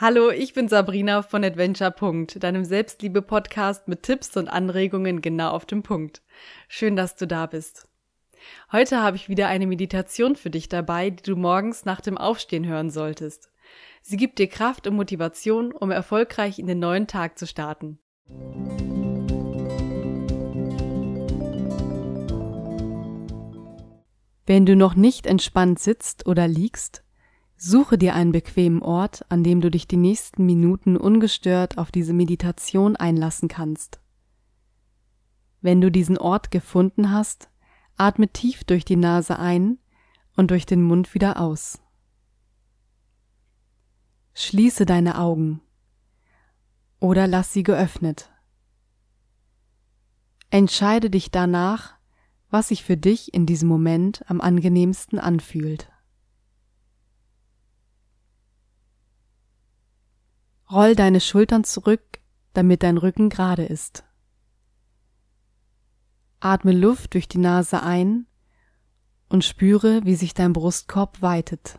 Hallo, ich bin Sabrina von Adventure. deinem Selbstliebe-Podcast mit Tipps und Anregungen genau auf dem Punkt. Schön, dass du da bist. Heute habe ich wieder eine Meditation für dich dabei, die du morgens nach dem Aufstehen hören solltest. Sie gibt dir Kraft und Motivation, um erfolgreich in den neuen Tag zu starten. Wenn du noch nicht entspannt sitzt oder liegst, Suche dir einen bequemen Ort, an dem du dich die nächsten Minuten ungestört auf diese Meditation einlassen kannst. Wenn du diesen Ort gefunden hast, atme tief durch die Nase ein und durch den Mund wieder aus. Schließe deine Augen oder lass sie geöffnet. Entscheide dich danach, was sich für dich in diesem Moment am angenehmsten anfühlt. Roll deine Schultern zurück, damit dein Rücken gerade ist. Atme Luft durch die Nase ein und spüre, wie sich dein Brustkorb weitet.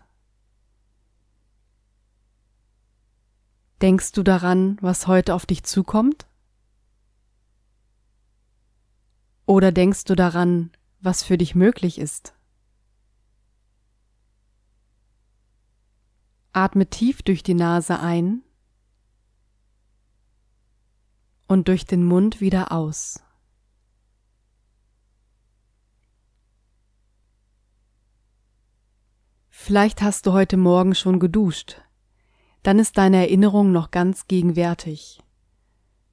Denkst du daran, was heute auf dich zukommt? Oder denkst du daran, was für dich möglich ist? Atme tief durch die Nase ein und durch den Mund wieder aus. Vielleicht hast du heute Morgen schon geduscht, dann ist deine Erinnerung noch ganz gegenwärtig.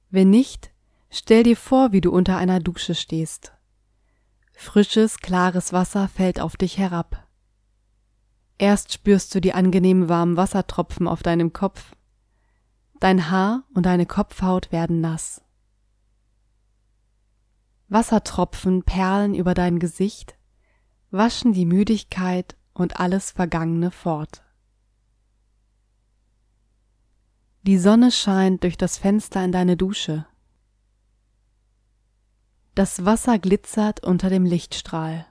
Wenn nicht, stell dir vor, wie du unter einer Dusche stehst. Frisches, klares Wasser fällt auf dich herab. Erst spürst du die angenehmen warmen Wassertropfen auf deinem Kopf, Dein Haar und deine Kopfhaut werden nass. Wassertropfen perlen über dein Gesicht, waschen die Müdigkeit und alles Vergangene fort. Die Sonne scheint durch das Fenster in deine Dusche. Das Wasser glitzert unter dem Lichtstrahl.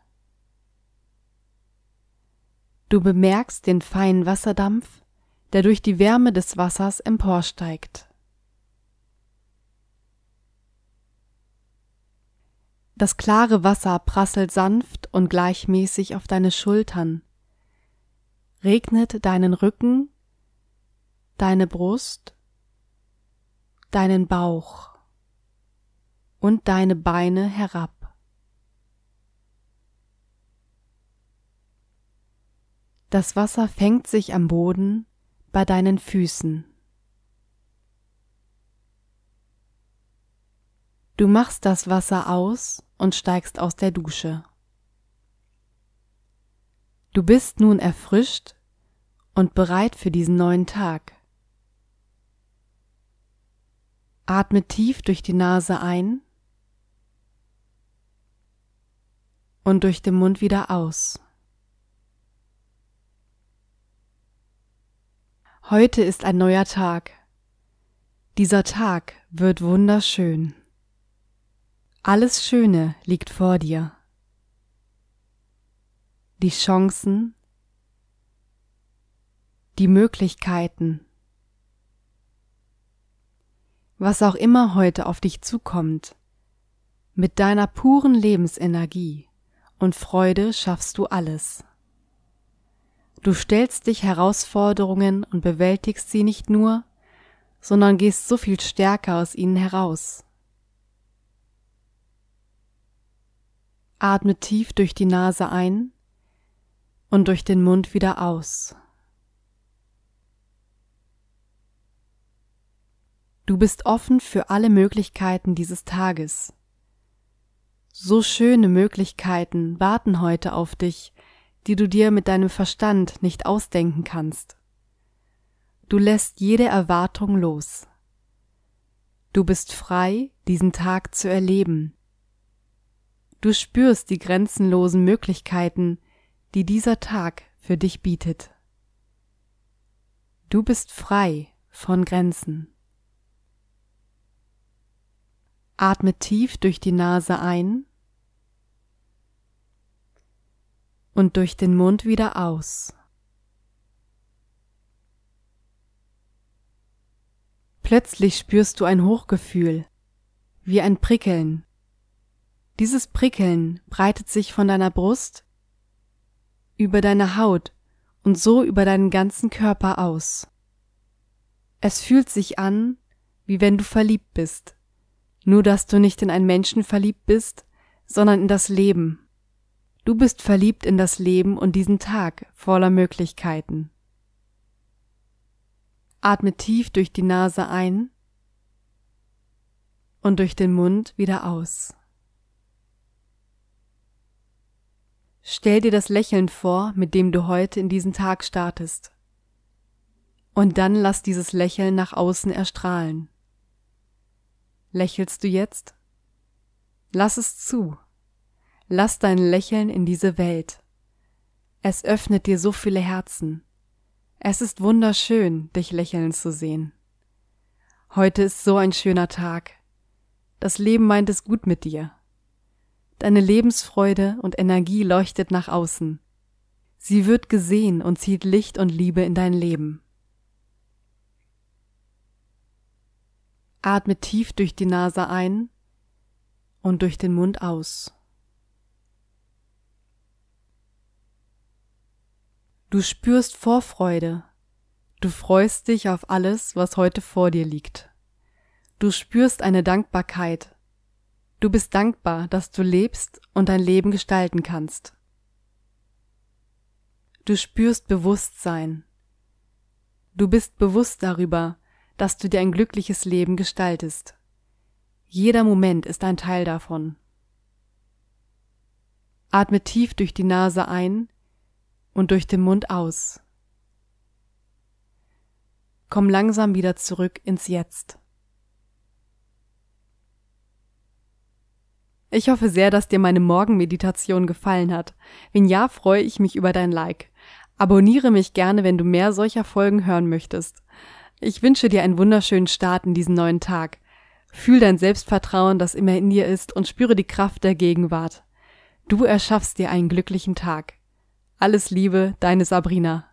Du bemerkst den feinen Wasserdampf der durch die Wärme des Wassers emporsteigt. Das klare Wasser prasselt sanft und gleichmäßig auf deine Schultern, regnet deinen Rücken, deine Brust, deinen Bauch und deine Beine herab. Das Wasser fängt sich am Boden bei deinen Füßen. Du machst das Wasser aus und steigst aus der Dusche. Du bist nun erfrischt und bereit für diesen neuen Tag. Atme tief durch die Nase ein und durch den Mund wieder aus. Heute ist ein neuer Tag. Dieser Tag wird wunderschön. Alles Schöne liegt vor dir. Die Chancen, die Möglichkeiten, was auch immer heute auf dich zukommt, mit deiner puren Lebensenergie und Freude schaffst du alles. Du stellst dich Herausforderungen und bewältigst sie nicht nur, sondern gehst so viel stärker aus ihnen heraus. Atme tief durch die Nase ein und durch den Mund wieder aus. Du bist offen für alle Möglichkeiten dieses Tages. So schöne Möglichkeiten warten heute auf dich, die du dir mit deinem Verstand nicht ausdenken kannst. Du lässt jede Erwartung los. Du bist frei, diesen Tag zu erleben. Du spürst die grenzenlosen Möglichkeiten, die dieser Tag für dich bietet. Du bist frei von Grenzen. Atme tief durch die Nase ein und durch den Mund wieder aus. Plötzlich spürst du ein Hochgefühl, wie ein Prickeln. Dieses Prickeln breitet sich von deiner Brust über deine Haut und so über deinen ganzen Körper aus. Es fühlt sich an, wie wenn du verliebt bist, nur dass du nicht in einen Menschen verliebt bist, sondern in das Leben. Du bist verliebt in das Leben und diesen Tag voller Möglichkeiten. Atme tief durch die Nase ein und durch den Mund wieder aus. Stell dir das Lächeln vor, mit dem du heute in diesen Tag startest. Und dann lass dieses Lächeln nach außen erstrahlen. Lächelst du jetzt? Lass es zu. Lass dein Lächeln in diese Welt. Es öffnet dir so viele Herzen. Es ist wunderschön, dich lächeln zu sehen. Heute ist so ein schöner Tag. Das Leben meint es gut mit dir. Deine Lebensfreude und Energie leuchtet nach außen. Sie wird gesehen und zieht Licht und Liebe in dein Leben. Atme tief durch die Nase ein und durch den Mund aus. Du spürst Vorfreude. Du freust dich auf alles, was heute vor dir liegt. Du spürst eine Dankbarkeit. Du bist dankbar, dass du lebst und dein Leben gestalten kannst. Du spürst Bewusstsein. Du bist bewusst darüber, dass du dir ein glückliches Leben gestaltest. Jeder Moment ist ein Teil davon. Atme tief durch die Nase ein und durch den Mund aus. Komm langsam wieder zurück ins Jetzt. Ich hoffe sehr, dass dir meine Morgenmeditation gefallen hat. Wenn ja, freue ich mich über dein Like. Abonniere mich gerne, wenn du mehr solcher Folgen hören möchtest. Ich wünsche dir einen wunderschönen Start in diesen neuen Tag. Fühl dein Selbstvertrauen, das immer in dir ist, und spüre die Kraft der Gegenwart. Du erschaffst dir einen glücklichen Tag. Alles Liebe, deine Sabrina.